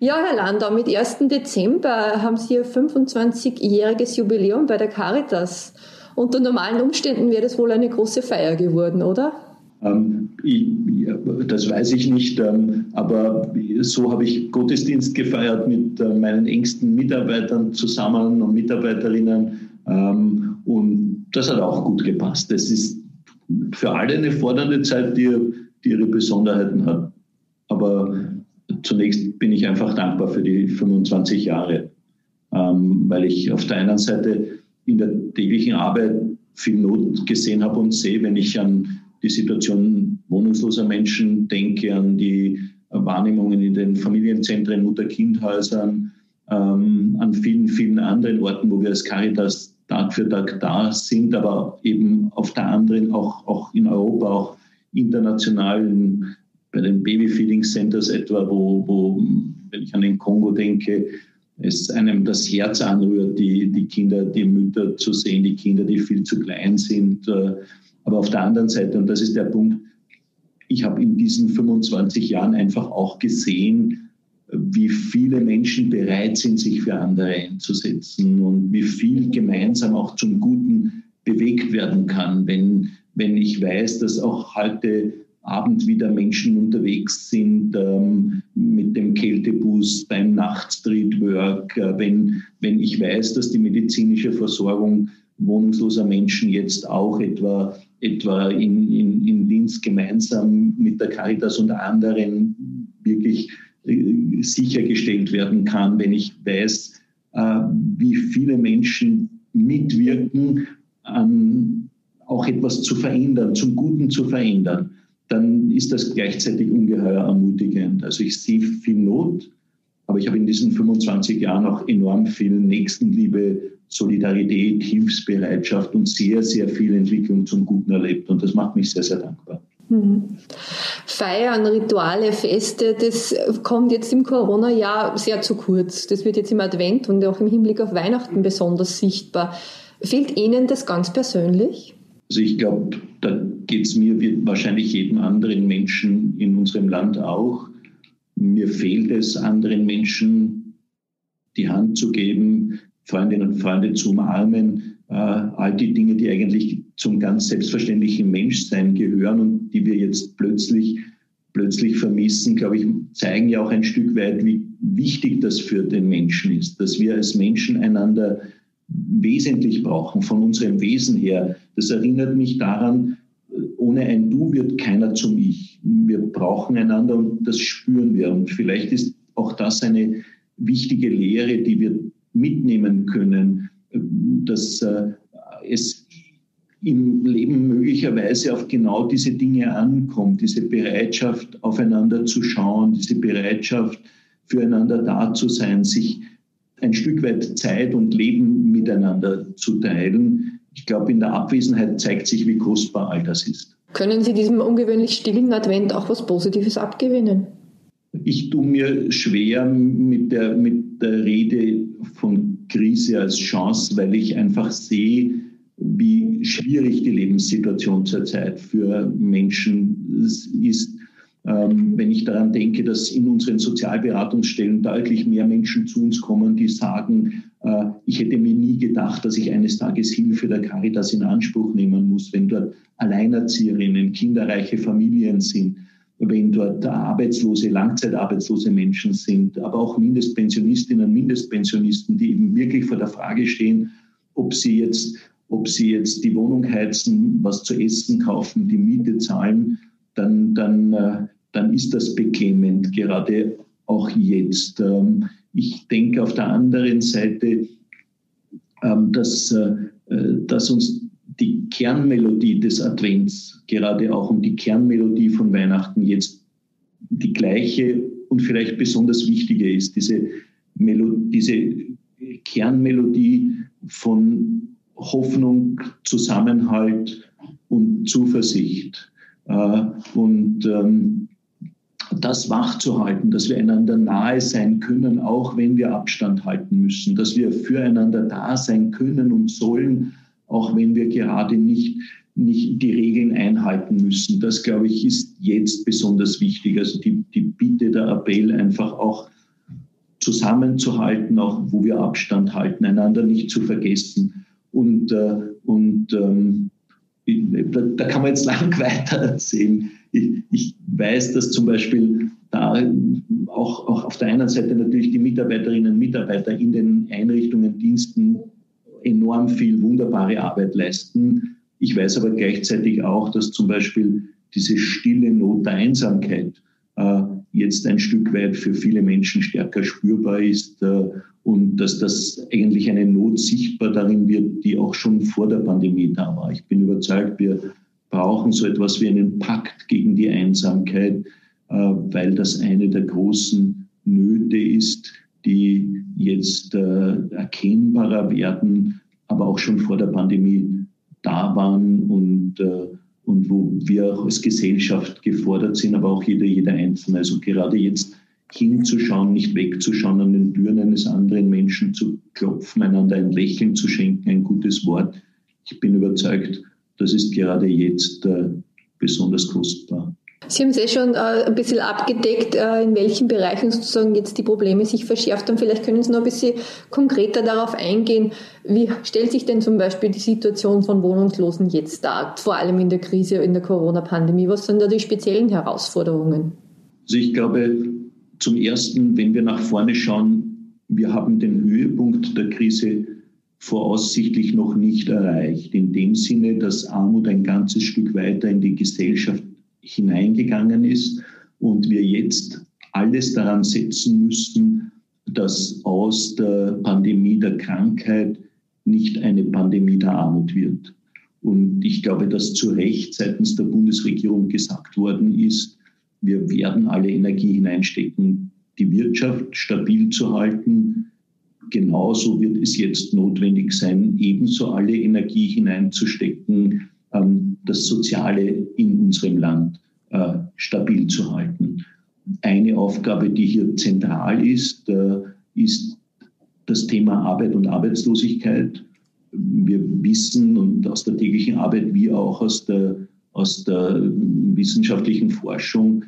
Ja, Herr Landau, mit 1. Dezember haben Sie Ihr 25-jähriges Jubiläum bei der Caritas. Unter normalen Umständen wäre das wohl eine große Feier geworden, oder? Ähm, ich, das weiß ich nicht, ähm, aber so habe ich Gottesdienst gefeiert mit äh, meinen engsten Mitarbeitern zusammen und Mitarbeiterinnen ähm, und das hat auch gut gepasst. Das ist für alle eine fordernde Zeit, die, die ihre Besonderheiten hat. Aber zunächst bin ich einfach dankbar für die 25 Jahre, ähm, weil ich auf der einen Seite in der täglichen Arbeit viel Not gesehen habe und sehe, wenn ich an die Situation wohnungsloser Menschen denke, an die Wahrnehmungen in den Familienzentren, Mutter-Kind-Häusern, ähm, an vielen, vielen anderen Orten, wo wir als Caritas Tag für Tag da sind, aber eben auf der anderen auch, auch in Europa, auch international bei den Babyfeeding Centers etwa, wo, wo, wenn ich an den Kongo denke, es einem das Herz anrührt, die, die Kinder, die Mütter zu sehen, die Kinder, die viel zu klein sind. Äh, aber auf der anderen Seite, und das ist der Punkt, ich habe in diesen 25 Jahren einfach auch gesehen, wie viele Menschen bereit sind, sich für andere einzusetzen und wie viel gemeinsam auch zum Guten bewegt werden kann, wenn, wenn ich weiß, dass auch heute Abend wieder Menschen unterwegs sind ähm, mit dem Kältebus beim Nachtstreetwork, äh, wenn, wenn ich weiß, dass die medizinische Versorgung wohnungsloser Menschen jetzt auch etwa, etwa in, in, in Linz gemeinsam mit der Caritas und anderen wirklich äh, sichergestellt werden kann, wenn ich weiß, äh, wie viele Menschen mitwirken, auch etwas zu verändern, zum Guten zu verändern dann ist das gleichzeitig ungeheuer ermutigend. Also ich sehe viel Not, aber ich habe in diesen 25 Jahren auch enorm viel Nächstenliebe, Solidarität, Hilfsbereitschaft und sehr, sehr viel Entwicklung zum Guten erlebt. Und das macht mich sehr, sehr dankbar. Mhm. Feiern, Rituale, Feste, das kommt jetzt im Corona-Jahr sehr zu kurz. Das wird jetzt im Advent und auch im Hinblick auf Weihnachten besonders sichtbar. Fehlt Ihnen das ganz persönlich? Also ich glaube, da geht es mir wie wahrscheinlich jedem anderen Menschen in unserem Land auch. Mir fehlt es, anderen Menschen die Hand zu geben, Freundinnen und Freunde zu umarmen, äh, all die Dinge, die eigentlich zum ganz selbstverständlichen Menschsein gehören und die wir jetzt plötzlich, plötzlich vermissen, glaube ich, zeigen ja auch ein Stück weit, wie wichtig das für den Menschen ist, dass wir als Menschen einander wesentlich brauchen, von unserem Wesen her. Das erinnert mich daran, ohne ein Du wird keiner zum Ich. Wir brauchen einander und das spüren wir. Und vielleicht ist auch das eine wichtige Lehre, die wir mitnehmen können, dass äh, es im Leben möglicherweise auf genau diese Dinge ankommt, diese Bereitschaft, aufeinander zu schauen, diese Bereitschaft, füreinander da zu sein, sich ein Stück weit Zeit und Leben miteinander zu teilen. Ich glaube, in der Abwesenheit zeigt sich, wie kostbar all das ist. Können Sie diesem ungewöhnlich stillen Advent auch was Positives abgewinnen? Ich tue mir schwer mit der, mit der Rede von Krise als Chance, weil ich einfach sehe, wie schwierig die Lebenssituation zurzeit für Menschen ist wenn ich daran denke, dass in unseren Sozialberatungsstellen deutlich mehr Menschen zu uns kommen, die sagen, äh, ich hätte mir nie gedacht, dass ich eines Tages Hilfe der Caritas in Anspruch nehmen muss, wenn dort Alleinerzieherinnen, kinderreiche Familien sind, wenn dort arbeitslose, langzeitarbeitslose Menschen sind, aber auch Mindestpensionistinnen, Mindestpensionisten, die eben wirklich vor der Frage stehen, ob sie jetzt, ob sie jetzt die Wohnung heizen, was zu essen kaufen, die Miete zahlen, dann, dann äh, dann ist das beklemmend, gerade auch jetzt. Ähm, ich denke auf der anderen Seite, ähm, dass, äh, dass uns die Kernmelodie des Advents, gerade auch um die Kernmelodie von Weihnachten jetzt die gleiche und vielleicht besonders wichtige ist, diese, diese Kernmelodie von Hoffnung, Zusammenhalt und Zuversicht. Äh, und ähm, das wachzuhalten, dass wir einander nahe sein können, auch wenn wir Abstand halten müssen, dass wir füreinander da sein können und sollen, auch wenn wir gerade nicht, nicht die Regeln einhalten müssen. Das, glaube ich, ist jetzt besonders wichtig. Also die, die Bitte, der Appell, einfach auch zusammenzuhalten, auch wo wir Abstand halten, einander nicht zu vergessen. Und, äh, und ähm, da, da, kann man jetzt lang weiter erzählen. Ich, ich weiß, dass zum Beispiel da auch, auch auf der einen Seite natürlich die Mitarbeiterinnen und Mitarbeiter in den Einrichtungen, Diensten enorm viel wunderbare Arbeit leisten. Ich weiß aber gleichzeitig auch, dass zum Beispiel diese stille Not der Einsamkeit äh, jetzt ein Stück weit für viele Menschen stärker spürbar ist äh, und dass das eigentlich eine Not sichtbar darin wird, die auch schon vor der Pandemie da war. Ich bin überzeugt, wir brauchen so etwas wie einen Pakt gegen die Einsamkeit, äh, weil das eine der großen Nöte ist, die jetzt erkennbarer werden, aber auch schon vor der Pandemie da waren und und wo wir auch als Gesellschaft gefordert sind, aber auch jeder, jeder Einzelne. Also gerade jetzt hinzuschauen, nicht wegzuschauen, an den Türen eines anderen Menschen zu klopfen, einander ein Lächeln zu schenken, ein gutes Wort. Ich bin überzeugt, das ist gerade jetzt äh, besonders kostbar. Sie haben es eh schon äh, ein bisschen abgedeckt, äh, in welchen Bereichen sozusagen jetzt die Probleme sich verschärft haben. Vielleicht können Sie noch ein bisschen konkreter darauf eingehen. Wie stellt sich denn zum Beispiel die Situation von Wohnungslosen jetzt dar, vor allem in der Krise, in der Corona-Pandemie? Was sind da die speziellen Herausforderungen? Also ich glaube, zum Ersten, wenn wir nach vorne schauen, wir haben den Höhepunkt der Krise voraussichtlich noch nicht erreicht. In dem Sinne, dass Armut ein ganzes Stück weiter in die Gesellschaft hineingegangen ist und wir jetzt alles daran setzen müssen, dass aus der Pandemie der Krankheit nicht eine Pandemie der Armut wird. Und ich glaube, dass zu Recht seitens der Bundesregierung gesagt worden ist, wir werden alle Energie hineinstecken, die Wirtschaft stabil zu halten. Genauso wird es jetzt notwendig sein, ebenso alle Energie hineinzustecken, ähm, das Soziale in unserem Land äh, stabil zu halten. Eine Aufgabe, die hier zentral ist, äh, ist das Thema Arbeit und Arbeitslosigkeit. Wir wissen und aus der täglichen Arbeit wie auch aus der, aus der wissenschaftlichen Forschung,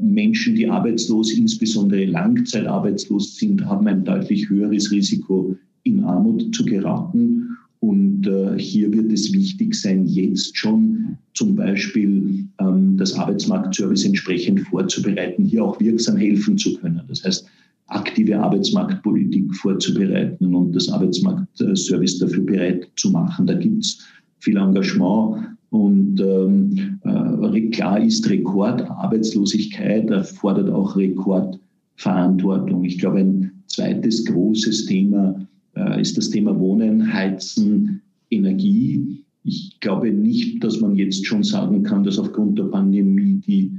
Menschen, die arbeitslos, insbesondere langzeitarbeitslos sind, haben ein deutlich höheres Risiko, in Armut zu geraten. Und äh, hier wird es wichtig sein, jetzt schon zum Beispiel ähm, das Arbeitsmarktservice entsprechend vorzubereiten, hier auch wirksam helfen zu können. Das heißt, aktive Arbeitsmarktpolitik vorzubereiten und das Arbeitsmarktservice dafür bereit zu machen. Da gibt es viel Engagement und ähm, äh, klar ist Rekordarbeitslosigkeit erfordert auch Rekordverantwortung. Ich glaube, ein zweites großes Thema äh, ist das Thema Wohnen, Heizen, Energie. Ich glaube nicht, dass man jetzt schon sagen kann, dass aufgrund der Pandemie die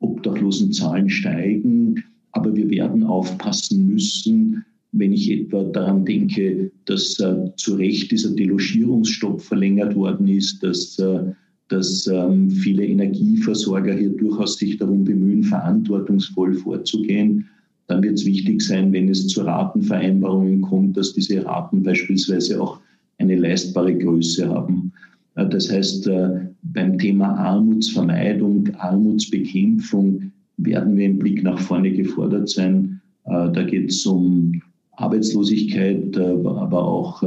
Obdachlosenzahlen steigen. Aber wir werden aufpassen müssen, wenn ich etwa daran denke, dass äh, zu Recht dieser Delogierungsstopp verlängert worden ist, dass, äh, dass ähm, viele Energieversorger hier durchaus sich darum bemühen, verantwortungsvoll vorzugehen dann wird es wichtig sein, wenn es zu Ratenvereinbarungen kommt, dass diese Raten beispielsweise auch eine leistbare Größe haben. Äh, das heißt, äh, beim Thema Armutsvermeidung, Armutsbekämpfung werden wir im Blick nach vorne gefordert sein. Äh, da geht es um Arbeitslosigkeit, aber auch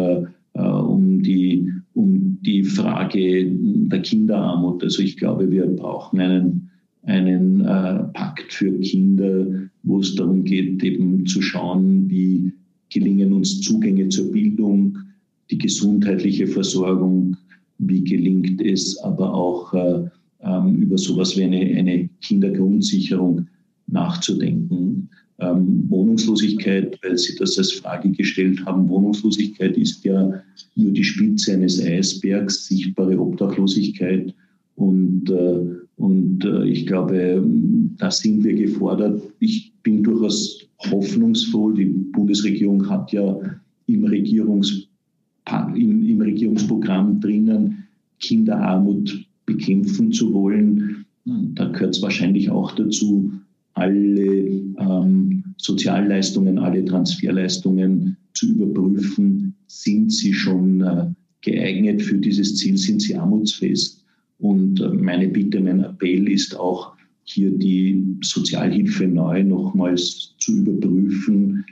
um die, um die Frage der Kinderarmut. Also ich glaube, wir brauchen einen, einen Pakt für Kinder, wo es darum geht, eben zu schauen, wie gelingen uns Zugänge zur Bildung, die gesundheitliche Versorgung, wie gelingt es aber auch äh, ähm, über sowas wie eine, eine Kindergrundsicherung nachzudenken. Ähm, Wohnungslosigkeit, weil Sie das als Frage gestellt haben, Wohnungslosigkeit ist ja nur die Spitze eines Eisbergs, sichtbare Obdachlosigkeit und, äh, und äh, ich glaube, da sind wir gefordert. Ich bin durchaus hoffnungsvoll. Die Bundesregierung hat ja im, Regierungs, im, im Regierungsprogramm drinnen, Kinderarmut bekämpfen zu wollen. Da gehört es wahrscheinlich auch dazu, alle ähm, Sozialleistungen, alle Transferleistungen zu überprüfen. Sind sie schon äh, geeignet für dieses Ziel? Sind sie armutsfest? Und äh, meine Bitte, mein Appell ist auch, hier die Sozialhilfe neu nochmals zu überprüfen,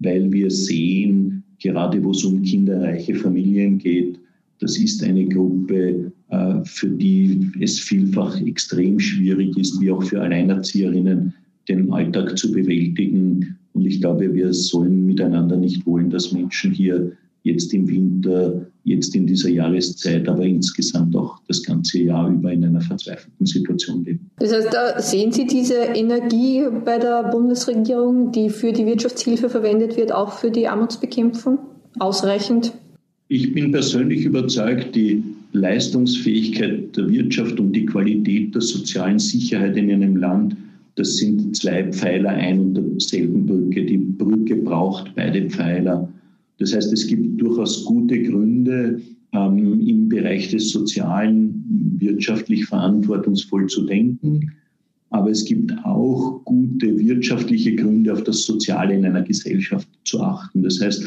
weil wir sehen, gerade wo es um kinderreiche Familien geht, das ist eine Gruppe, äh, für die es vielfach extrem schwierig ist, wie auch für Alleinerzieherinnen, den Alltag zu bewältigen. Und ich glaube, wir sollen miteinander nicht wollen, dass Menschen hier jetzt im Winter, jetzt in dieser Jahreszeit, aber insgesamt auch das ganze Jahr über in einer verzweifelten Situation leben. Das heißt, da sehen Sie diese Energie bei der Bundesregierung, die für die Wirtschaftshilfe verwendet wird, auch für die Armutsbekämpfung ausreichend? Ich bin persönlich überzeugt, die Leistungsfähigkeit der Wirtschaft und die Qualität der sozialen Sicherheit in einem Land, das sind zwei Pfeiler ein und derselben Brücke. Die Brücke braucht beide Pfeiler. Das heißt, es gibt durchaus gute Gründe, ähm, im Bereich des Sozialen wirtschaftlich verantwortungsvoll zu denken. Aber es gibt auch gute wirtschaftliche Gründe, auf das Soziale in einer Gesellschaft zu achten. Das heißt,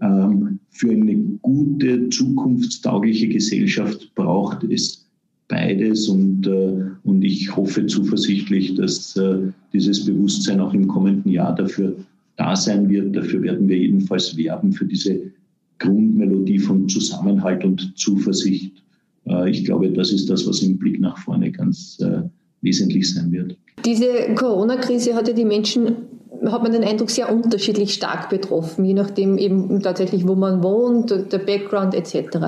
ähm, für eine gute, zukunftstaugliche Gesellschaft braucht es beides und, äh, und ich hoffe zuversichtlich, dass äh, dieses Bewusstsein auch im kommenden Jahr dafür da sein wird. Dafür werden wir jedenfalls werben für diese Grundmelodie von Zusammenhalt und Zuversicht. Äh, ich glaube, das ist das, was im Blick nach vorne ganz wesentlich sein wird. Diese Corona-Krise hat ja die Menschen hat man den Eindruck, sehr unterschiedlich stark betroffen, je nachdem eben tatsächlich, wo man wohnt, der Background etc.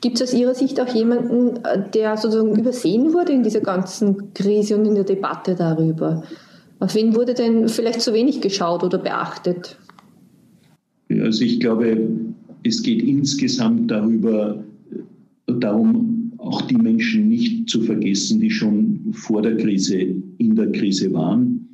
Gibt es aus Ihrer Sicht auch jemanden, der sozusagen übersehen wurde in dieser ganzen Krise und in der Debatte darüber? Auf wen wurde denn vielleicht zu wenig geschaut oder beachtet? Also ich glaube, es geht insgesamt darüber, darum, auch die Menschen nicht zu vergessen, die schon vor der Krise in der Krise waren.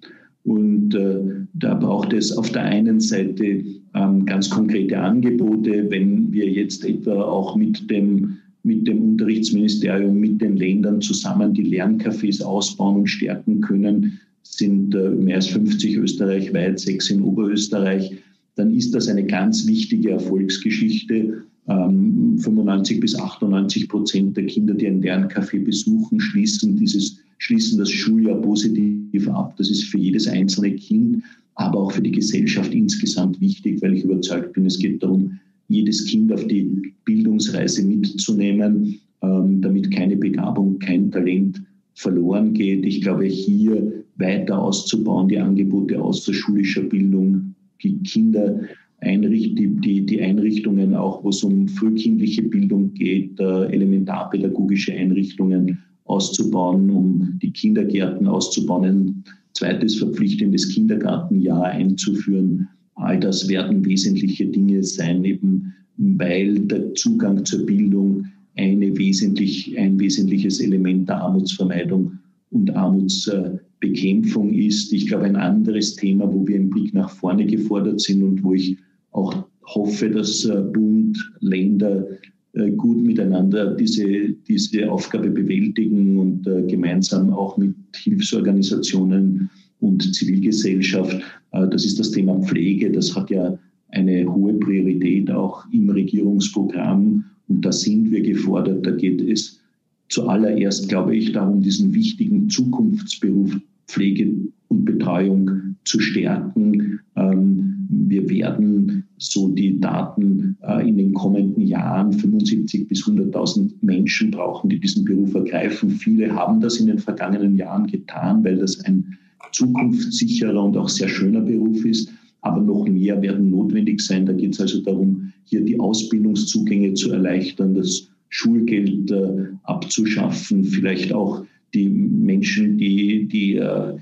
Und äh, da braucht es auf der einen Seite ähm, ganz konkrete Angebote, wenn wir jetzt etwa auch mit dem, mit dem Unterrichtsministerium, mit den Ländern zusammen die Lerncafés ausbauen und stärken können, sind äh, mehr als 50 österreichweit, sechs in Oberösterreich, dann ist das eine ganz wichtige Erfolgsgeschichte. 95 ähm, bis 98 Prozent der Kinder, die ein Lerncafé besuchen, schließen dieses schließen das Schuljahr positiv ab. Das ist für jedes einzelne Kind, aber auch für die Gesellschaft insgesamt wichtig, weil ich überzeugt bin, es geht darum, jedes Kind auf die Bildungsreise mitzunehmen, ähm, damit keine Begabung, kein Talent verloren geht. Ich glaube, hier weiter auszubauen, die Angebote außerschulischer Bildung, die Kinder Einricht, die, die, die Einrichtungen, auch wo es um frühkindliche Bildung geht, äh, elementarpädagogische Einrichtungen auszubauen, um die Kindergärten auszubauen, ein zweites verpflichtendes Kindergartenjahr einzuführen. All das werden wesentliche Dinge sein, eben weil der Zugang zur Bildung eine wesentlich, ein wesentliches Element der Armutsvermeidung und Armutsbekämpfung ist. Ich glaube, ein anderes Thema, wo wir im Blick nach vorne gefordert sind und wo ich auch hoffe, dass äh, Bund, Länder äh, gut miteinander diese, diese Aufgabe bewältigen und äh, gemeinsam auch mit Hilfsorganisationen und Zivilgesellschaft. Das ist das Thema Pflege. Das hat ja eine hohe Priorität auch im Regierungsprogramm. Und da sind wir gefordert. Da geht es zuallererst, glaube ich, darum, diesen wichtigen Zukunftsberuf Pflege und Betreuung zu stärken. Ähm, wir werden so die Daten äh, in den kommenden Jahren 75 bis 100.000 Menschen brauchen, die diesen Beruf ergreifen. Viele haben das in den vergangenen Jahren getan, weil das ein zukunftssicherer und auch sehr schöner Beruf ist. Aber noch mehr werden notwendig sein. Da geht es also darum, hier die Ausbildungszugänge zu erleichtern, das Schulgeld äh, abzuschaffen, vielleicht auch die Menschen, die, die äh,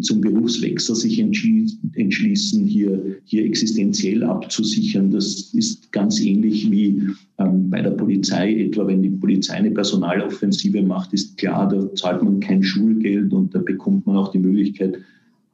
zum Berufswechsel sich entschließen, hier, hier existenziell abzusichern. Das ist ganz ähnlich wie ähm, bei der Polizei etwa, wenn die Polizei eine Personaloffensive macht, ist klar, da zahlt man kein Schulgeld und da bekommt man auch die Möglichkeit,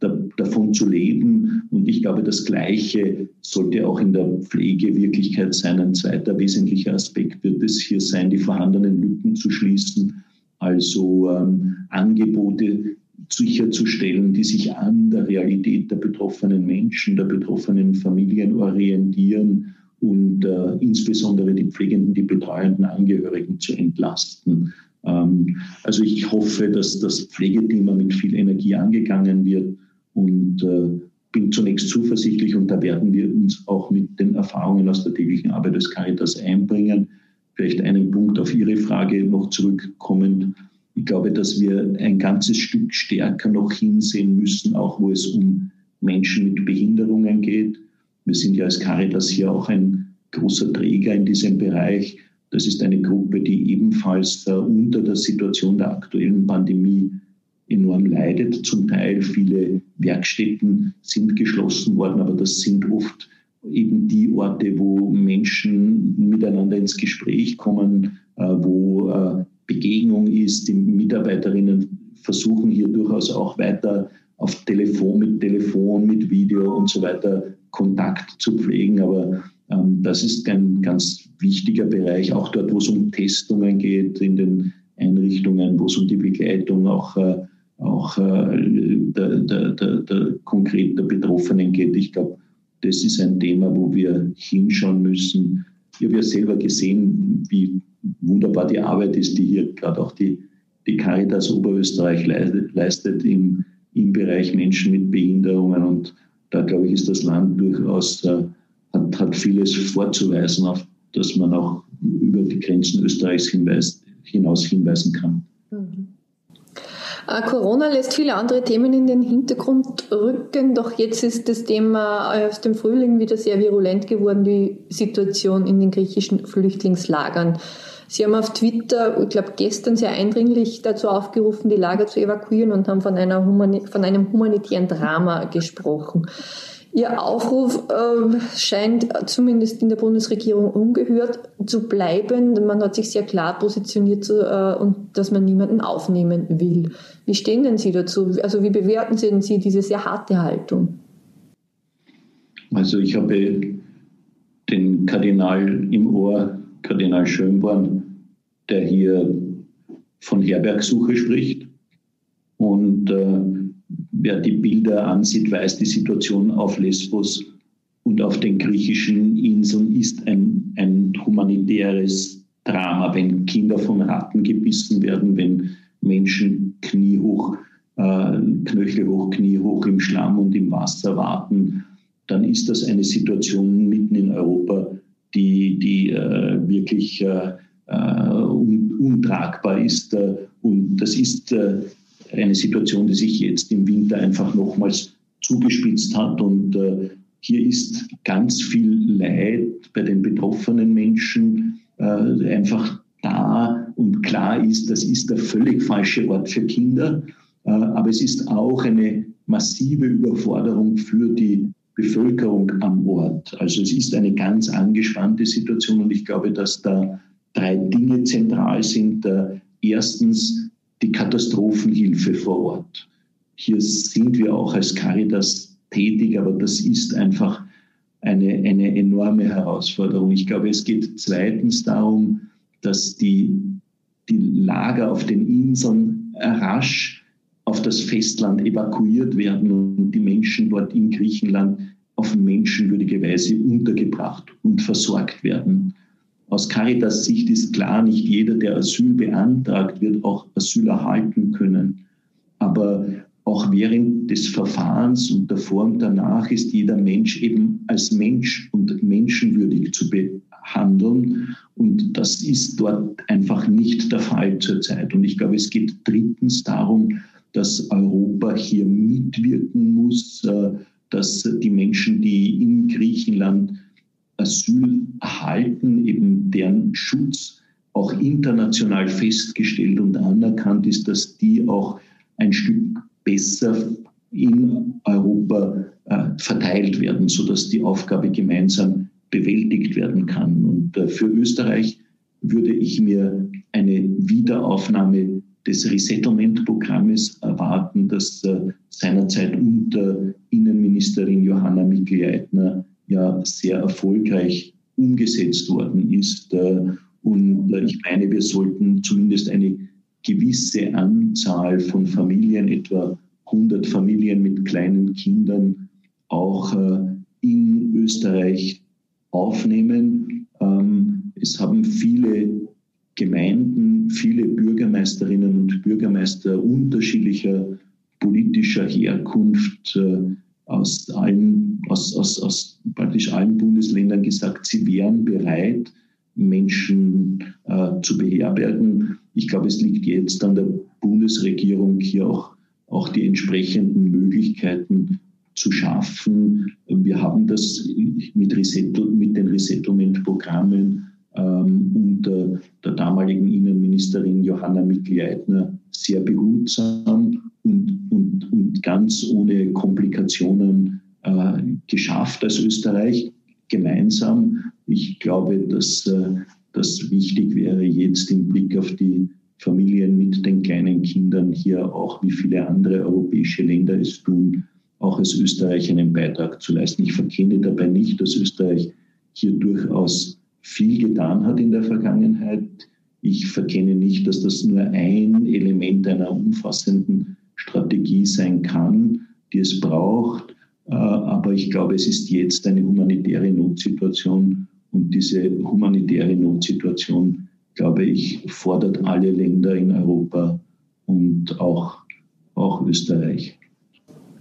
da, davon zu leben. Und ich glaube, das Gleiche sollte auch in der Pflege Wirklichkeit sein. Ein zweiter wesentlicher Aspekt wird es hier sein, die vorhandenen Lücken zu schließen. Also ähm, Angebote sicherzustellen, die sich an der Realität der betroffenen Menschen, der betroffenen Familien orientieren und äh, insbesondere die pflegenden, die betreuenden Angehörigen zu entlasten. Ähm, also ich hoffe, dass das Pflegethema mit viel Energie angegangen wird und, äh, bin zunächst zuversichtlich und da werden wir uns auch mit den Erfahrungen aus der täglichen Arbeit des Caritas einbringen. Vielleicht einen Punkt auf Ihre Frage noch zurückkommend. Ich glaube, dass wir ein ganzes Stück stärker noch hinsehen müssen, auch wo es um Menschen mit Behinderungen geht. Wir sind ja als Caritas hier auch ein großer Träger in diesem Bereich. Das ist eine Gruppe, die ebenfalls unter der Situation der aktuellen Pandemie enorm leidet. Zum Teil viele Werkstätten sind geschlossen worden, aber das sind oft eben die Orte, wo Menschen miteinander ins Gespräch kommen, äh, wo äh, Begegnung ist. Die Mitarbeiterinnen versuchen hier durchaus auch weiter auf Telefon, mit Telefon, mit Video und so weiter Kontakt zu pflegen. Aber ähm, das ist ein ganz wichtiger Bereich, auch dort, wo es um Testungen geht, in den Einrichtungen, wo es um die Begleitung auch, äh, auch äh, der, der, der, der konkret der Betroffenen geht. Ich glaube, das ist ein Thema, wo wir hinschauen müssen. Ich habe ja selber gesehen, wie wunderbar die Arbeit ist, die hier gerade auch die, die Caritas Oberösterreich leistet im, im Bereich Menschen mit Behinderungen. Und da, glaube ich, ist das Land durchaus, äh, hat, hat vieles vorzuweisen, auf das man auch über die Grenzen Österreichs hinweist, hinaus hinweisen kann. Mhm. Äh, Corona lässt viele andere Themen in den Hintergrund rücken, doch jetzt ist das Thema aus dem Frühling wieder sehr virulent geworden, die Situation in den griechischen Flüchtlingslagern. Sie haben auf Twitter, ich glaube gestern sehr eindringlich dazu aufgerufen, die Lager zu evakuieren und haben von, einer Humani von einem humanitären Drama gesprochen. Ihr Aufruf äh, scheint zumindest in der Bundesregierung ungehört zu bleiben. Man hat sich sehr klar positioniert, zu, äh, und dass man niemanden aufnehmen will. Wie stehen denn Sie dazu? Also wie bewerten Sie denn Sie diese sehr harte Haltung? Also ich habe den Kardinal im Ohr, Kardinal Schönborn, der hier von Herbergsuche spricht. Und äh, wer die Bilder ansieht, weiß, die Situation auf Lesbos und auf den griechischen Inseln ist ein, ein humanitäres Drama, wenn Kinder von Ratten gebissen werden, wenn Menschen kniehoch, äh, knöchelhoch, kniehoch im Schlamm und im Wasser warten, dann ist das eine Situation mitten in Europa, die, die äh, wirklich äh, un, untragbar ist. Äh, und das ist äh, eine Situation, die sich jetzt im Winter einfach nochmals zugespitzt hat. Und äh, hier ist ganz viel Leid bei den betroffenen Menschen äh, einfach da. Und klar ist, das ist der völlig falsche Ort für Kinder. Äh, aber es ist auch eine massive Überforderung für die Bevölkerung am Ort. Also es ist eine ganz angespannte Situation und ich glaube, dass da drei Dinge zentral sind. Äh, erstens die Katastrophenhilfe vor Ort. Hier sind wir auch als Caritas tätig, aber das ist einfach eine, eine enorme Herausforderung. Ich glaube, es geht zweitens darum, dass die, die Lager auf den Inseln rasch auf das Festland evakuiert werden und die Menschen dort in Griechenland auf menschenwürdige Weise untergebracht und versorgt werden. Aus Caritas Sicht ist klar, nicht jeder, der Asyl beantragt, wird auch Asyl erhalten können. Aber auch während des Verfahrens und davor und danach ist jeder Mensch eben als Mensch und menschenwürdig zu behandeln. Und das ist dort einfach nicht der Fall zurzeit. Und ich glaube, es geht drittens darum, dass Europa hier mitwirken muss, äh, dass die Menschen, die in Griechenland Asyl erhalten, eben deren Schutz auch international festgestellt und anerkannt ist, dass die auch ein Stück besser in Europa äh, verteilt werden, sodass die Aufgabe gemeinsam bewältigt werden kann. Und äh, für Österreich würde ich mir eine Wiederaufnahme des Resettlement-Programmes erwarten, das äh, seinerzeit unter Innenministerin Johanna Mikl-Leitner ja sehr erfolgreich umgesetzt worden ist. Äh, und äh, ich meine, wir sollten zumindest eine gewisse Anzahl von Familien, etwa 100 Familien mit kleinen Kindern, auch äh, in Österreich aufnehmen. Ähm, es haben viele Gemeinden, viele Bürgermeisterinnen und Bürgermeister unterschiedlicher politischer Herkunft aus allen, aus, aus, aus praktisch allen Bundesländern gesagt, sie wären bereit, Menschen äh, zu beherbergen. Ich glaube, es liegt jetzt an der Bundesregierung hier auch, auch die entsprechenden Möglichkeiten zu schaffen. Wir haben das mit, Resettle, mit den Resettlement-Programmen ähm, unter der damaligen Innenministerin Johanna Mikl-Leitner sehr behutsam und, und, und ganz ohne Komplikationen äh, geschafft als Österreich gemeinsam. Ich glaube, dass äh, das wichtig wäre, jetzt im Blick auf die Familien mit den kleinen Kindern hier auch, wie viele andere europäische Länder es tun, auch als Österreich einen Beitrag zu leisten. Ich verkenne dabei nicht, dass Österreich hier durchaus viel getan hat in der Vergangenheit. Ich verkenne nicht, dass das nur ein Element einer umfassenden Strategie sein kann, die es braucht. Äh, aber ich glaube, es ist jetzt eine humanitäre Notsituation und diese humanitäre Notsituation, glaube ich, fordert alle Länder in Europa und auch, auch Österreich.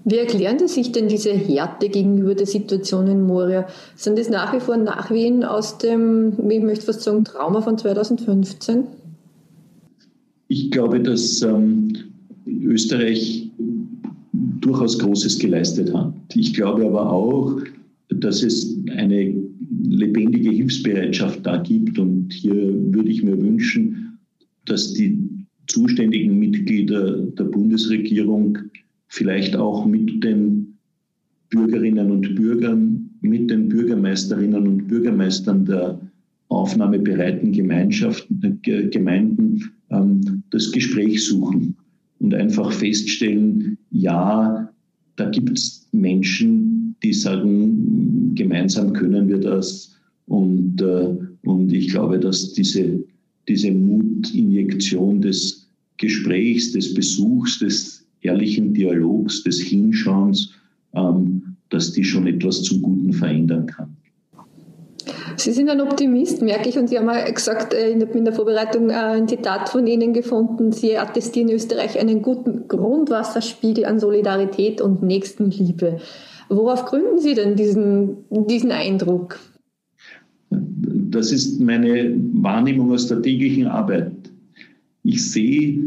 Wie erklären Sie sich denn diese Härte gegenüber der Situation in Moria? Sind das nach wie vor Nachwehen aus dem, ich möchte fast sagen, Trauma von 2015? Ich glaube, dass ähm, Österreich durchaus Großes geleistet hat. Ich glaube aber auch, dass es eine lebendige Hilfsbereitschaft da gibt. Und hier würde ich mir wünschen, dass die zuständigen Mitglieder der Bundesregierung vielleicht auch mit den Bürgerinnen und Bürgern, mit den Bürgermeisterinnen und Bürgermeistern der aufnahmebereiten Gemeinschaften, Gemeinden ähm, das Gespräch suchen und einfach feststellen, ja, da gibt es Menschen, die sagen, gemeinsam können wir das. Und, äh, und ich glaube, dass diese, diese Mutinjektion des Gesprächs, des Besuchs, des ehrlichen Dialogs, des Hinschauens, ähm, dass die schon etwas zum Guten verändern kann. Sie sind ein Optimist, merke ich, und Sie haben ja gesagt, äh, ich habe in der Vorbereitung äh, ein Zitat von Ihnen gefunden. Sie attestieren Österreich einen guten Grundwasserspiegel an Solidarität und Nächstenliebe. Worauf gründen Sie denn diesen, diesen Eindruck? Das ist meine Wahrnehmung aus der täglichen Arbeit. Ich sehe,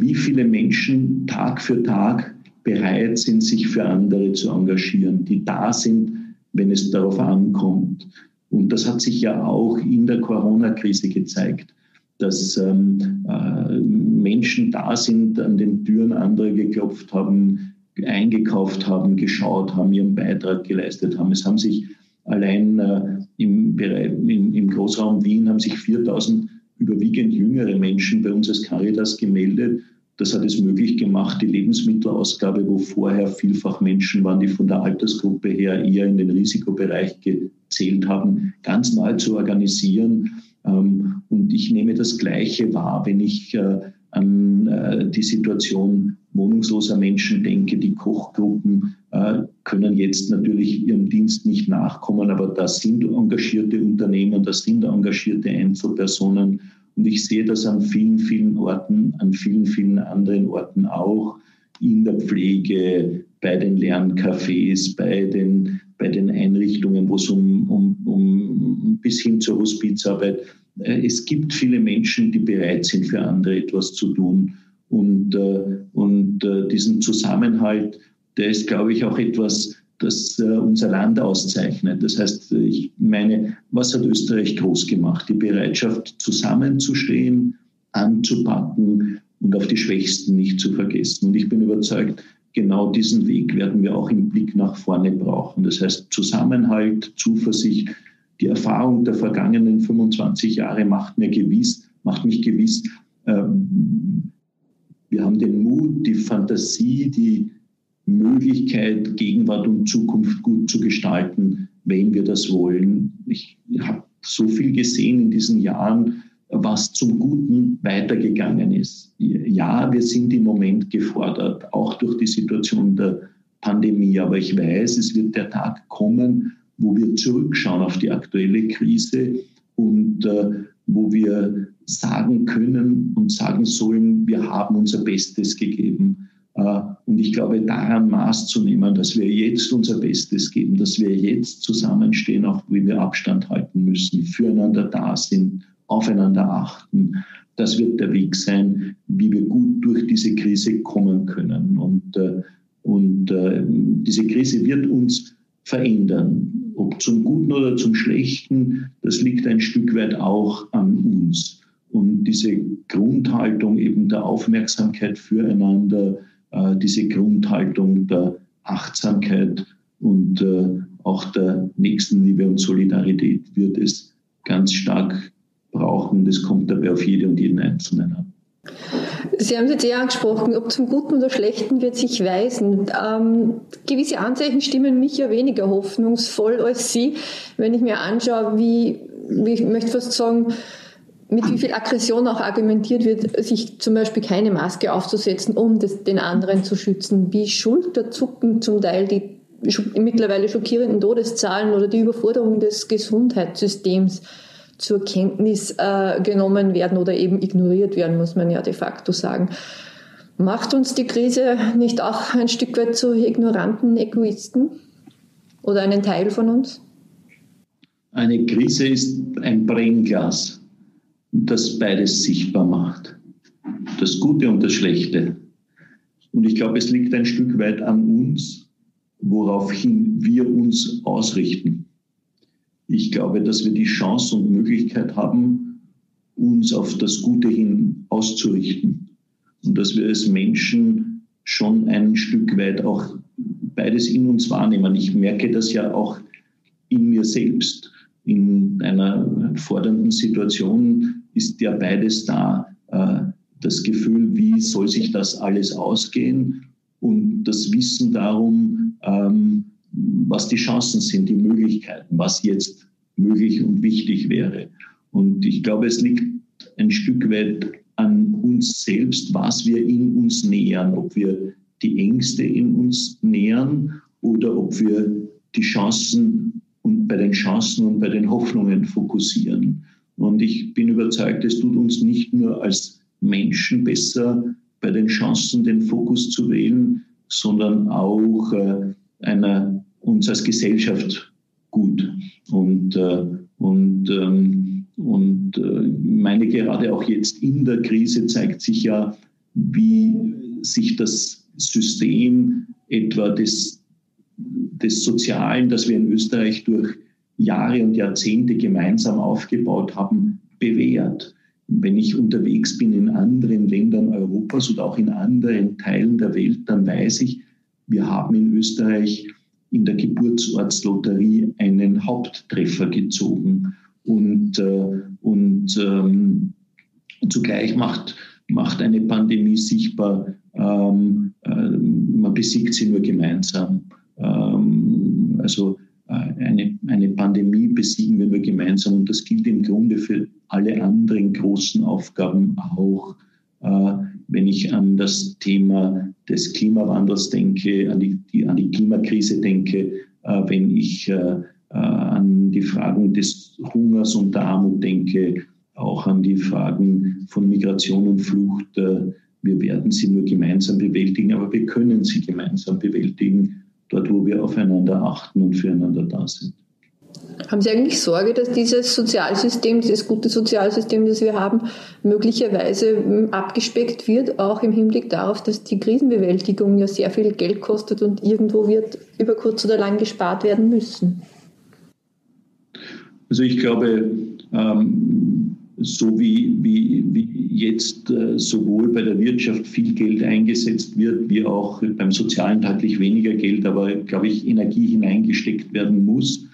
wie viele Menschen Tag für Tag bereit sind, sich für andere zu engagieren, die da sind, wenn es darauf ankommt. Und das hat sich ja auch in der Corona-Krise gezeigt, dass ähm, äh, Menschen da sind, an den Türen andere geklopft haben, eingekauft haben, geschaut haben, ihren Beitrag geleistet haben. Es haben sich allein äh, im, im, im, Großraum Wien haben sich 4000 überwiegend jüngere Menschen bei uns als Caritas gemeldet. Das hat es möglich gemacht, die Lebensmittelausgabe, wo vorher vielfach Menschen waren, die von der Altersgruppe her eher in den Risikobereich gezählt haben, ganz neu zu organisieren. Ähm, und ich nehme das Gleiche wahr, wenn ich äh, an äh, die Situation wohnungsloser Menschen denke. Die Kochgruppen äh, können jetzt natürlich ihrem Dienst nicht nachkommen, aber das sind engagierte Unternehmen, das sind engagierte Einzelpersonen. Und ich sehe das an vielen, vielen Orten, an vielen, vielen anderen Orten auch, in der Pflege, bei den Lerncafés, bei den, bei den Einrichtungen, wo es um, um, um bis hin zur Hospizarbeit, äh, es gibt viele Menschen, die bereit sind, für andere etwas zu tun. Und, äh, und äh, diesen Zusammenhalt, der ist, glaube ich, auch etwas, das unser Land auszeichnet. Das heißt, ich meine, was hat Österreich groß gemacht? Die Bereitschaft, zusammenzustehen, anzupacken und auf die Schwächsten nicht zu vergessen. Und ich bin überzeugt, genau diesen Weg werden wir auch im Blick nach vorne brauchen. Das heißt Zusammenhalt, Zuversicht. Die Erfahrung der vergangenen 25 Jahre macht mir gewiss, macht mich gewiss, ähm, wir haben den Mut, die Fantasie, die Möglichkeit, Gegenwart und Zukunft gut zu gestalten, wenn wir das wollen. Ich habe so viel gesehen in diesen Jahren, was zum Guten weitergegangen ist. Ja, wir sind im Moment gefordert, auch durch die Situation der Pandemie, aber ich weiß, es wird der Tag kommen, wo wir zurückschauen auf die aktuelle Krise und äh, wo wir sagen können und sagen sollen, wir haben unser Bestes gegeben. Äh, und ich glaube, daran Maß zu nehmen, dass wir jetzt unser Bestes geben, dass wir jetzt zusammenstehen, auch wie wir Abstand halten müssen, füreinander da sind, aufeinander achten, das wird der Weg sein, wie wir gut durch diese Krise kommen können. Und, äh, und äh, diese Krise wird uns verändern. Ob zum Guten oder zum Schlechten, das liegt ein Stück weit auch an uns. Und diese Grundhaltung eben der Aufmerksamkeit füreinander, äh, diese Grundhaltung der Achtsamkeit und äh, auch der Nächstenliebe und Solidarität wird es ganz stark brauchen. Das kommt dabei auf jede und jeden Einzelnen an. Sie haben es jetzt eher angesprochen, ob zum Guten oder Schlechten wird sich weisen. Ähm, gewisse Anzeichen stimmen mich ja weniger hoffnungsvoll als Sie. Wenn ich mir anschaue, wie, wie ich möchte fast sagen, mit wie viel Aggression auch argumentiert wird, sich zum Beispiel keine Maske aufzusetzen, um das, den anderen zu schützen, wie schulterzuckend zum Teil die mittlerweile schockierenden Todeszahlen oder die Überforderung des Gesundheitssystems zur Kenntnis äh, genommen werden oder eben ignoriert werden, muss man ja de facto sagen. Macht uns die Krise nicht auch ein Stück weit zu ignoranten Egoisten oder einen Teil von uns? Eine Krise ist ein Brennglas, das beides sichtbar macht. Das Gute und das Schlechte. Und ich glaube, es liegt ein Stück weit an uns, woraufhin wir uns ausrichten. Ich glaube, dass wir die Chance und Möglichkeit haben, uns auf das Gute hin auszurichten. Und dass wir als Menschen schon ein Stück weit auch beides in uns wahrnehmen. Ich merke das ja auch in mir selbst. In einer fordernden Situation ist ja beides da. Äh, das Gefühl, wie soll sich das alles ausgehen und das Wissen darum, ähm, was die Chancen sind, die Möglichkeiten, was jetzt möglich und wichtig wäre. Und ich glaube, es liegt ein Stück weit an uns selbst, was wir in uns nähern, ob wir die Ängste in uns nähern oder ob wir die Chancen und bei den Chancen und bei den Hoffnungen fokussieren. Und ich bin überzeugt, es tut uns nicht nur als Menschen besser, bei den Chancen den Fokus zu wählen, sondern auch äh, einer uns als Gesellschaft gut. Und, äh, und, ähm, und äh, meine, gerade auch jetzt in der Krise zeigt sich ja, wie sich das System etwa des, des Sozialen, das wir in Österreich durch Jahre und Jahrzehnte gemeinsam aufgebaut haben, bewährt. Wenn ich unterwegs bin in anderen Ländern Europas oder auch in anderen Teilen der Welt, dann weiß ich, wir haben in Österreich in der Geburtsortslotterie einen Haupttreffer gezogen. Und, äh, und ähm, zugleich macht, macht eine Pandemie sichtbar, ähm, äh, man besiegt sie nur gemeinsam. Ähm, also äh, eine, eine Pandemie besiegen wir nur gemeinsam und das gilt im Grunde für alle anderen großen Aufgaben auch. Äh, wenn ich an das Thema des Klimawandels denke, an die, die an die Klimakrise denke, äh, wenn ich äh, äh, an die Fragen des Hungers und der Armut denke, auch an die Fragen von Migration und Flucht. Äh, wir werden sie nur gemeinsam bewältigen, aber wir können sie gemeinsam bewältigen, dort wo wir aufeinander achten und füreinander da sind. Haben Sie eigentlich Sorge, dass dieses Sozialsystem, dieses gute Sozialsystem, das wir haben, möglicherweise hm, abgespeckt wird, auch im Hinblick darauf, dass die Krisenbewältigung ja sehr viel Geld kostet und irgendwo wird über kurz oder lang gespart werden müssen? Also ich glaube, ähm, so wie, wie, wie jetzt äh, sowohl bei der Wirtschaft viel Geld eingesetzt wird, wie auch beim Sozialen deutlich weniger Geld, aber glaube ich, Energie hineingesteckt werden muss,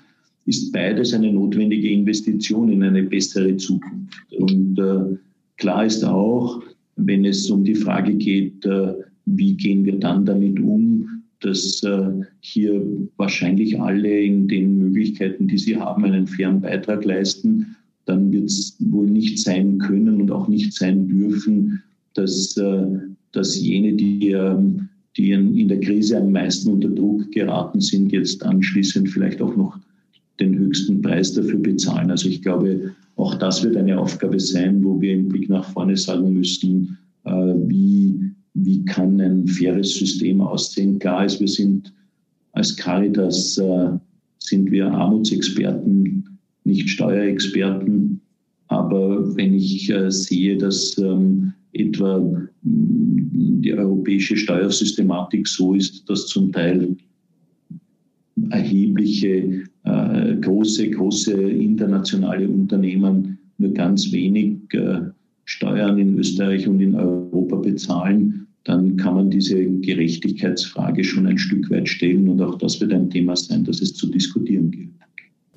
ist beides eine notwendige Investition in eine bessere Zukunft. Und äh, klar ist auch, wenn es um die Frage geht, äh, wie gehen wir dann damit um, dass äh, hier wahrscheinlich alle in den Möglichkeiten, die sie haben, einen fairen Beitrag leisten, dann wird es wohl nicht sein können und auch nicht sein dürfen, dass, äh, dass jene, die, ähm, die in der Krise am meisten unter Druck geraten sind, jetzt anschließend vielleicht auch noch den höchsten Preis dafür bezahlen. Also ich glaube, auch das wird eine Aufgabe sein, wo wir im Blick nach vorne sagen müssen, äh, wie, wie kann ein faires System aussehen. Klar ist, wir sind als Caritas äh, sind wir Armutsexperten, nicht Steuerexperten. Aber wenn ich äh, sehe, dass ähm, etwa die europäische Steuersystematik so ist, dass zum Teil erhebliche, äh, große, große internationale Unternehmen nur ganz wenig äh, Steuern in Österreich und in Europa bezahlen, dann kann man diese Gerechtigkeitsfrage schon ein Stück weit stellen und auch das wird ein Thema sein, das es zu diskutieren gilt.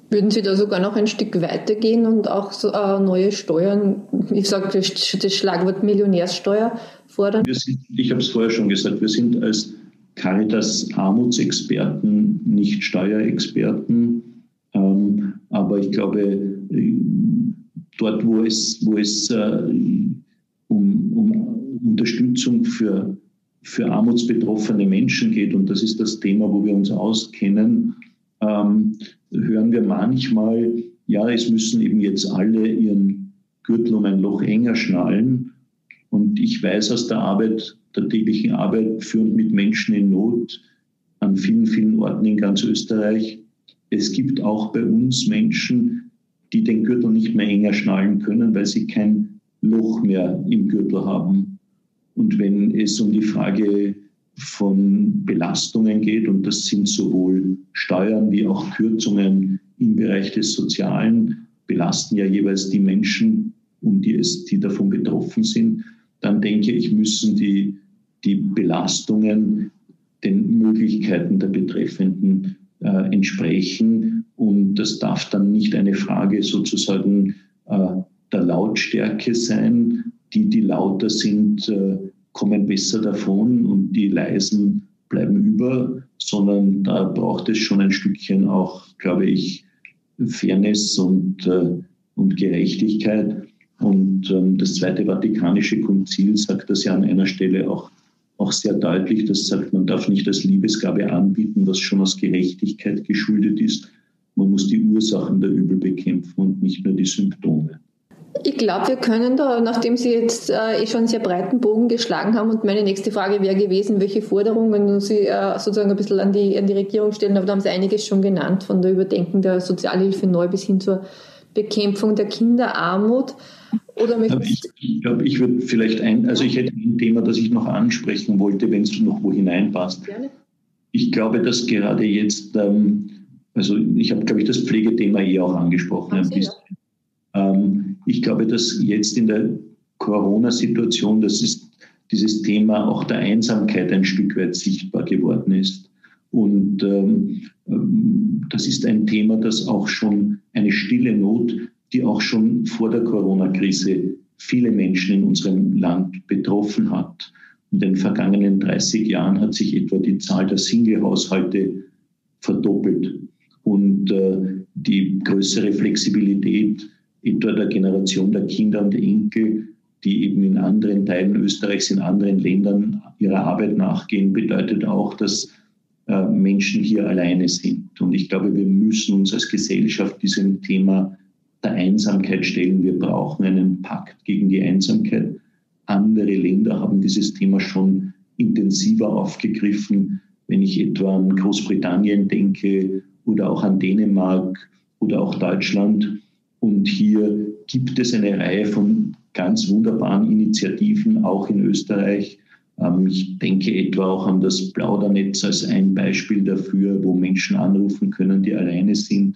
Würden Sie da sogar noch ein Stück weitergehen und auch so, äh, neue Steuern, ich sage das, das, Schlagwort Millionärssteuer fordern? Sind, ich habe es vorher schon gesagt, wir sind als Caritas Armutsexperten, nicht Steuerexperten. Ähm, aber ich glaube, äh, dort, wo es, wo es äh, um, um Unterstützung für, für armutsbetroffene Menschen geht, und das ist das Thema, wo wir uns auskennen, ähm, hören wir manchmal, ja, es müssen eben jetzt alle ihren Gürtel um ein Loch enger schnallen. Und ich weiß aus der Arbeit, der täglichen Arbeit führend mit Menschen in Not an vielen, vielen Orten in ganz Österreich, es gibt auch bei uns Menschen, die den Gürtel nicht mehr enger schnallen können, weil sie kein Loch mehr im Gürtel haben. Und wenn es um die Frage von Belastungen geht, und das sind sowohl Steuern wie auch Kürzungen im Bereich des Sozialen, belasten ja jeweils die Menschen, um die es, die davon betroffen sind, dann denke ich, müssen die, die Belastungen den Möglichkeiten der Betreffenden äh, entsprechen. Und das darf dann nicht eine Frage sozusagen äh, der Lautstärke sein. Die, die lauter sind, äh, kommen besser davon und die leisen bleiben über, sondern da braucht es schon ein Stückchen auch, glaube ich, Fairness und, äh, und Gerechtigkeit. Und ähm, das Zweite Vatikanische Konzil sagt das ja an einer Stelle auch, auch sehr deutlich. Das sagt, man darf nicht als Liebesgabe anbieten, was schon aus Gerechtigkeit geschuldet ist. Man muss die Ursachen der Übel bekämpfen und nicht nur die Symptome. Ich glaube, wir können da, nachdem Sie jetzt äh, eh schon einen sehr breiten Bogen geschlagen haben und meine nächste Frage wäre gewesen, welche Forderungen Sie äh, sozusagen ein bisschen an die, an die Regierung stellen, aber da haben Sie einiges schon genannt, von der Überdenken der Sozialhilfe neu bis hin zur Bekämpfung der Kinderarmut. Oder ich, ich glaube, ich würde vielleicht ein, also ich hätte ein Thema, das ich noch ansprechen wollte, wenn es noch wo hineinpasst. Gerne. Ich glaube, dass gerade jetzt, ähm, also ich habe, glaube ich, das Pflegethema eh auch angesprochen. Ein bisschen. Ähm, ich glaube, dass jetzt in der Corona-Situation, dieses Thema auch der Einsamkeit ein Stück weit sichtbar geworden ist. Und ähm, ähm, das ist ein Thema, das auch schon eine stille Not, die auch schon vor der Corona-Krise viele Menschen in unserem Land betroffen hat. In den vergangenen 30 Jahren hat sich etwa die Zahl der Single-Haushalte verdoppelt. Und äh, die größere Flexibilität etwa der Generation der Kinder und Enkel, die eben in anderen Teilen Österreichs, in anderen Ländern ihrer Arbeit nachgehen, bedeutet auch, dass äh, Menschen hier alleine sind. Und ich glaube, wir müssen uns als Gesellschaft diesem Thema der Einsamkeit stellen. Wir brauchen einen Pakt gegen die Einsamkeit. Andere Länder haben dieses Thema schon intensiver aufgegriffen. Wenn ich etwa an Großbritannien denke oder auch an Dänemark oder auch Deutschland, und hier gibt es eine Reihe von ganz wunderbaren Initiativen, auch in Österreich. Ähm, ich denke etwa auch an das Plaudernetz als ein Beispiel dafür, wo Menschen anrufen können, die alleine sind.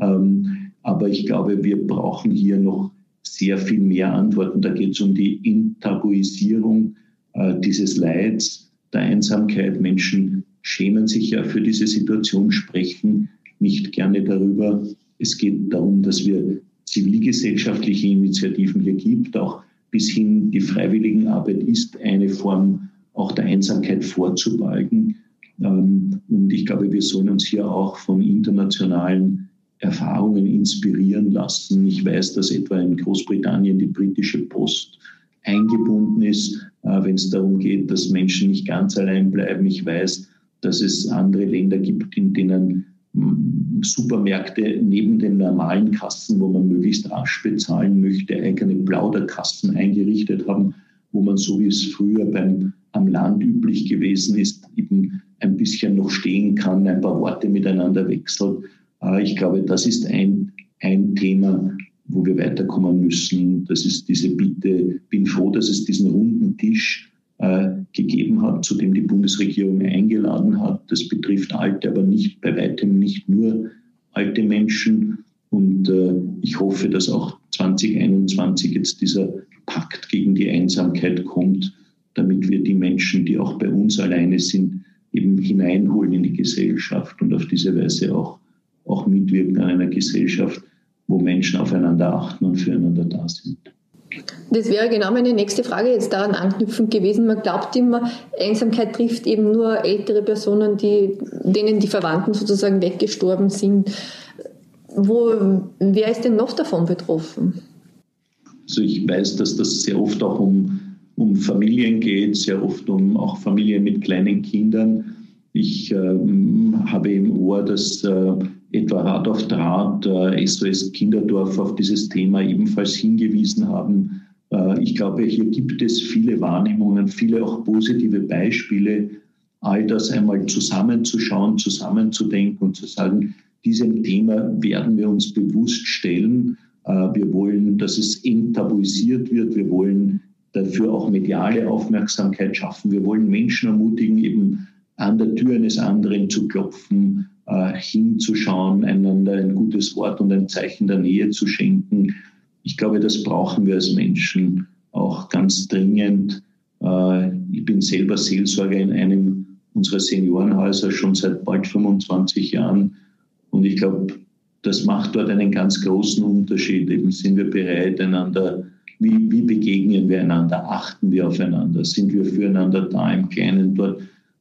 Ähm, aber ich glaube, wir brauchen hier noch sehr viel mehr Antworten. Da geht es um die Intabuisierung äh, dieses Leids, der Einsamkeit. Menschen schämen sich ja für diese Situation, sprechen nicht gerne darüber. Es geht darum, dass wir zivilgesellschaftliche Initiativen hier gibt. Auch bis hin die Freiwilligenarbeit ist eine Form auch der Einsamkeit vorzubeugen. Ähm, und ich glaube, wir sollen uns hier auch von internationalen Erfahrungen inspirieren lassen. Ich weiß, dass etwa in Großbritannien die britische Post eingebunden ist, äh, wenn es darum geht, dass Menschen nicht ganz allein bleiben. Ich weiß, dass es andere Länder gibt, in denen Supermärkte neben den normalen Kassen, wo man möglichst rasch bezahlen möchte, eigene Plauderkassen eingerichtet haben, wo man so wie es früher beim am Land üblich gewesen ist, eben ein bisschen noch stehen kann, ein paar Worte miteinander wechselt. Äh, ich glaube, das ist ein, ein Thema, wo wir weiterkommen müssen. Das ist diese Bitte. Bin froh, dass es diesen runden Tisch äh, gegeben hat, zu dem die Bundesregierung eingeladen hat. Das betrifft Alte, aber nicht bei weitem nicht nur alte Menschen. Und äh, ich hoffe, dass auch 2021 jetzt dieser Pakt gegen die Einsamkeit kommt, damit wir die Menschen, die auch bei uns alleine sind, eben hineinholen in die Gesellschaft und auf diese Weise auch, auch mitwirken an einer Gesellschaft, wo Menschen aufeinander achten und füreinander da sind. Das wäre genau meine nächste Frage jetzt daran anknüpfend gewesen. Man glaubt immer, Einsamkeit trifft eben nur ältere Personen, die, denen die Verwandten sozusagen weggestorben sind. Wo, wer ist denn noch davon betroffen? Also ich weiß, dass das sehr oft auch um, um Familien geht, sehr oft um auch Familien mit kleinen Kindern. Ich ähm, habe im Ohr, dass äh, etwa Rad auf Draht, äh, SOS Kinderdorf auf dieses Thema ebenfalls hingewiesen haben. Äh, ich glaube, hier gibt es viele Wahrnehmungen, viele auch positive Beispiele, all das einmal zusammenzuschauen, zusammenzudenken und zu sagen, diesem Thema werden wir uns bewusst stellen. Äh, wir wollen, dass es enttabuisiert wird. Wir wollen dafür auch mediale Aufmerksamkeit schaffen. Wir wollen Menschen ermutigen, eben an der Tür eines anderen zu klopfen, äh, hinzuschauen, einander ein gutes Wort und ein Zeichen der Nähe zu schenken. Ich glaube, das brauchen wir als Menschen auch ganz dringend. Äh, ich bin selber Seelsorger in einem unserer Seniorenhäuser schon seit bald 25 Jahren. Und ich glaube, das macht dort einen ganz großen Unterschied. Eben sind wir bereit, einander, wie, wie begegnen wir einander, achten wir aufeinander, sind wir füreinander da im Kleinen dort,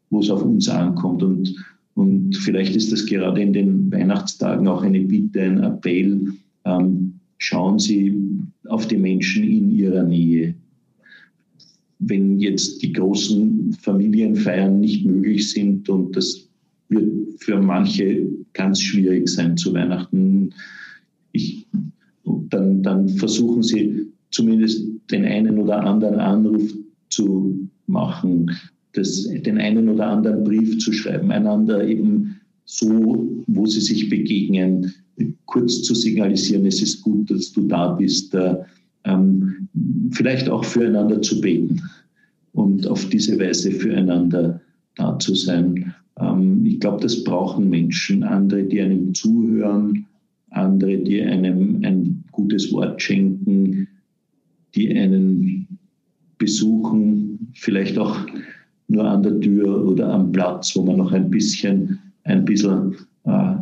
wo es auf uns ankommt. Und, und vielleicht ist das gerade in den Weihnachtstagen auch eine Bitte, ein Appell. Ähm, schauen Sie auf die Menschen in ihrer Nähe. Wenn jetzt die großen Familienfeiern nicht möglich sind und das wird für manche ganz schwierig sein zu Weihnachten, ich, dann, dann versuchen Sie zumindest den einen oder anderen Anruf zu machen das, den einen oder anderen Brief zu schreiben, einander eben so, wo sie sich begegnen, kurz zu signalisieren, es ist gut, dass du da bist, äh, ähm, vielleicht auch füreinander zu beten und auf diese Weise füreinander da zu sein. Ähm, ich glaube, das brauchen Menschen, andere, die einem zuhören, andere, die einem ein gutes Wort schenken, die einen besuchen, vielleicht auch nur an der Tür oder am Platz, wo man noch ein bisschen, ein bisschen äh,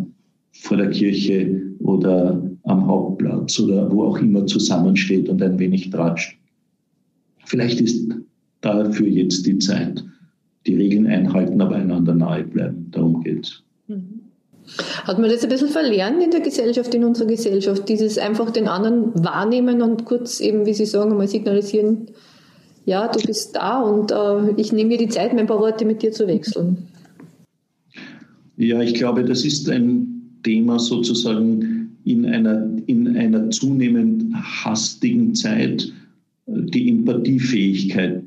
vor der Kirche oder am Hauptplatz oder wo auch immer zusammensteht und ein wenig tratscht. Vielleicht ist dafür jetzt die Zeit. Die Regeln einhalten, aber einander nahe bleiben. Darum geht es. Mhm. Hat man das ein bisschen verlernt in der Gesellschaft, in unserer Gesellschaft, dieses einfach den anderen wahrnehmen und kurz eben, wie Sie sagen, mal signalisieren, ja, du bist da und äh, ich nehme mir die Zeit, mir ein paar Worte mit dir zu wechseln. Ja, ich glaube, das ist ein Thema sozusagen in einer, in einer zunehmend hastigen Zeit, die Empathiefähigkeit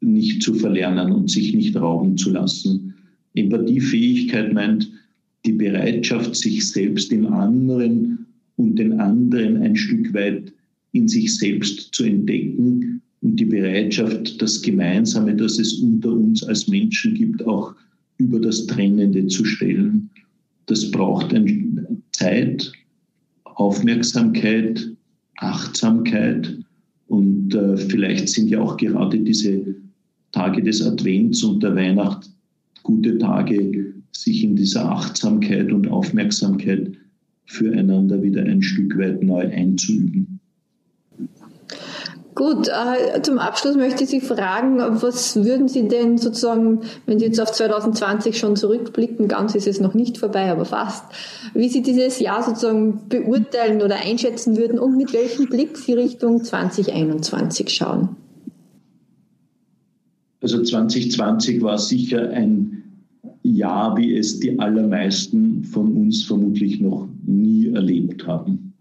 nicht zu verlernen und sich nicht rauben zu lassen. Empathiefähigkeit meint die Bereitschaft, sich selbst im anderen und den anderen ein Stück weit in sich selbst zu entdecken und die Bereitschaft, das Gemeinsame, das es unter uns als Menschen gibt, auch über das Trennende zu stellen. Das braucht Zeit, Aufmerksamkeit, Achtsamkeit und äh, vielleicht sind ja auch gerade diese Tage des Advents und der Weihnacht gute Tage, sich in dieser Achtsamkeit und Aufmerksamkeit füreinander wieder ein Stück weit neu einzuüben. Gut, äh, zum Abschluss möchte ich Sie fragen, was würden Sie denn sozusagen, wenn Sie jetzt auf 2020 schon zurückblicken, ganz ist es noch nicht vorbei, aber fast, wie Sie dieses Jahr sozusagen beurteilen oder einschätzen würden und mit welchem Blick Sie Richtung 2021 schauen? Also 2020 war sicher ein Jahr, wie es die allermeisten von uns vermutlich noch nie erlebt haben.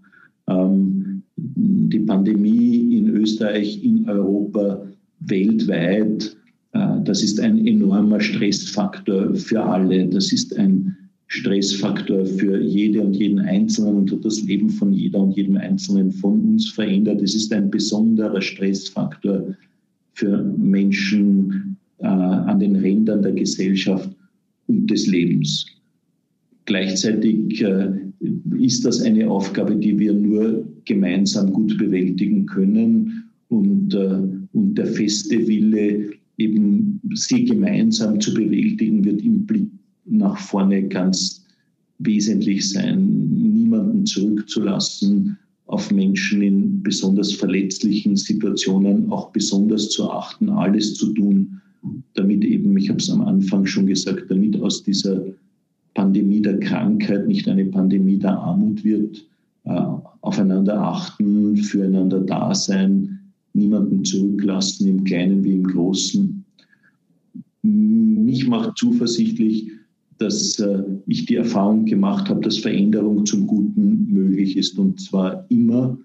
Ähm, die Pandemie in Österreich, in Europa, weltweit, äh, das ist ein enormer Stressfaktor für alle. Das ist ein Stressfaktor für jede und jeden Einzelnen und hat das Leben von jeder und jedem Einzelnen von uns verändert. Es ist ein besonderer Stressfaktor für Menschen äh, an den Rändern der Gesellschaft und des Lebens. Gleichzeitig äh, ist das eine Aufgabe, die wir nur gemeinsam gut bewältigen können und, äh, und der feste Wille, eben sie gemeinsam zu bewältigen, wird im Blick nach vorne ganz wesentlich sein, niemanden zurückzulassen, auf Menschen in besonders verletzlichen Situationen auch besonders zu achten, alles zu tun, damit eben, ich habe es am Anfang schon gesagt, damit aus dieser Pandemie der Krankheit nicht eine Pandemie der Armut wird, äh, aufeinander achten, füreinander da sein, niemanden zurücklassen, im Kleinen wie im Großen. Mich macht zuversichtlich, dass äh, ich die Erfahrung gemacht habe, dass Veränderung zum Guten möglich ist und zwar immer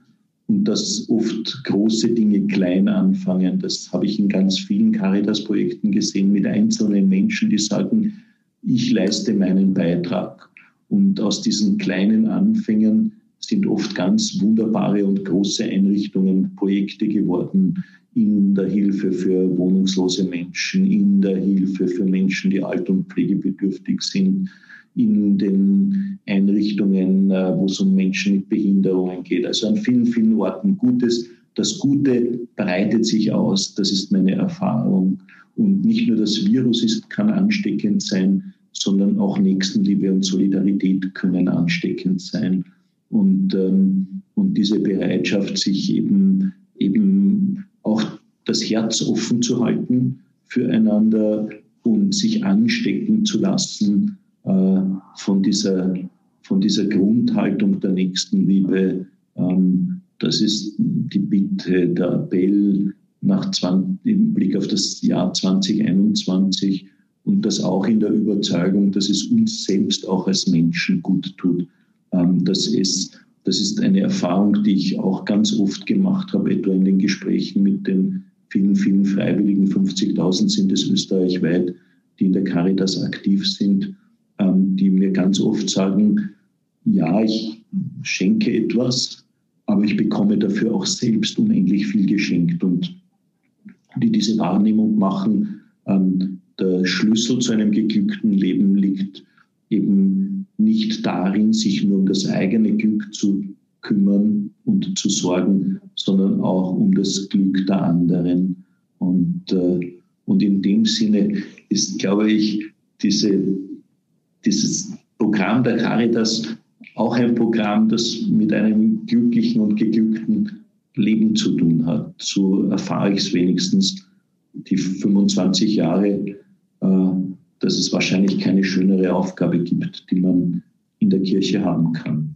und dass oft große Dinge klein anfangen. Das habe ich in ganz vielen Caritas-Projekten gesehen mit einzelnen Menschen, die sagen, ich leiste meinen Beitrag. Und aus diesen kleinen Anfängen sind oft ganz wunderbare und große Einrichtungen, Projekte geworden in der Hilfe für wohnungslose Menschen, in der Hilfe für Menschen, die alt- und pflegebedürftig sind, in den Einrichtungen, äh, wo es um Menschen mit Behinderungen geht. Also an vielen, vielen Orten Gutes. Das Gute breitet sich aus, das ist meine Erfahrung. Und nicht nur das Virus ist, kann ansteckend sein, sondern auch Nächstenliebe und Solidarität können ansteckend sein. Und, ähm, und diese Bereitschaft, sich eben, eben auch das Herz offen zu halten füreinander und sich anstecken zu lassen äh, von, dieser, von dieser Grundhaltung der Nächstenliebe. Ähm, das ist die Bitte, der Appell nach 20, im Blick auf das Jahr 2021 und das auch in der Überzeugung, dass es uns selbst auch als Menschen gut tut. Ähm, das, ist, das ist eine Erfahrung, die ich auch ganz oft gemacht habe, etwa in den Gesprächen mit den vielen, vielen Freiwilligen. 50.000 sind es österreichweit, die in der Caritas aktiv sind, ähm, die mir ganz oft sagen, ja, ich schenke etwas, aber ich bekomme dafür auch selbst unendlich viel geschenkt und die diese Wahrnehmung machen, ähm, der Schlüssel zu einem geglückten Leben liegt eben nicht darin, sich nur um das eigene Glück zu kümmern und zu sorgen, sondern auch um das Glück der anderen. Und, äh, und in dem Sinne ist, glaube ich, diese, dieses Programm der Caritas auch ein Programm, das mit einem glücklichen und geglückten Leben zu tun hat. So erfahre ich es wenigstens die 25 Jahre äh, dass es wahrscheinlich keine schönere Aufgabe gibt, die man in der Kirche haben kann.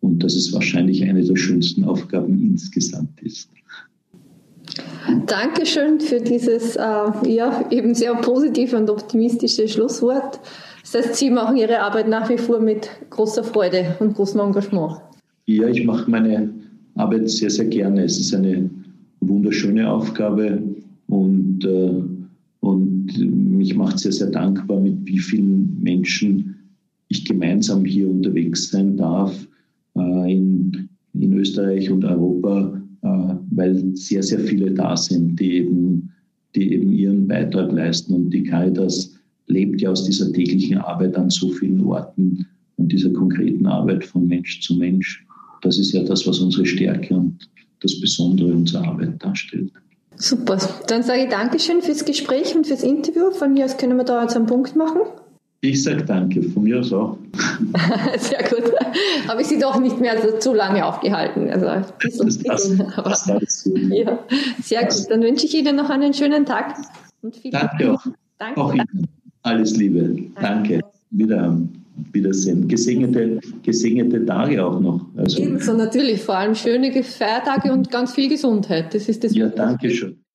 Und dass es wahrscheinlich eine der schönsten Aufgaben insgesamt ist. Dankeschön für dieses äh, ja, eben sehr positive und optimistische Schlusswort. Das heißt, Sie machen Ihre Arbeit nach wie vor mit großer Freude und großem Engagement. Ja, ich mache meine Arbeit sehr, sehr gerne. Es ist eine wunderschöne Aufgabe und äh, und mich macht sehr, sehr dankbar, mit wie vielen Menschen ich gemeinsam hier unterwegs sein darf äh, in, in Österreich und Europa, äh, weil sehr, sehr viele da sind, die eben, die eben ihren Beitrag leisten. Und die Caritas lebt ja aus dieser täglichen Arbeit an so vielen Orten und dieser konkreten Arbeit von Mensch zu Mensch. Das ist ja das, was unsere Stärke und das Besondere unserer Arbeit darstellt. Super. Dann sage ich Dankeschön fürs Gespräch und fürs Interview. Von mir aus können wir da jetzt einen Punkt machen. Ich sage danke, von mir aus auch. Sehr gut. Habe ich Sie doch nicht mehr so zu lange aufgehalten. Also, das, das, das, das ja, sehr gut. Dann wünsche ich Ihnen noch einen schönen Tag. Und viel danke auch. Danke. Auch Ihnen. Alles Liebe. Danke. danke. Wieder, Wiedersehen. Gesegnete, gesegnete Tage auch noch. Also, Ebenso natürlich, vor allem schöne Feiertage und ganz viel Gesundheit. Das ist das Ja, danke schön.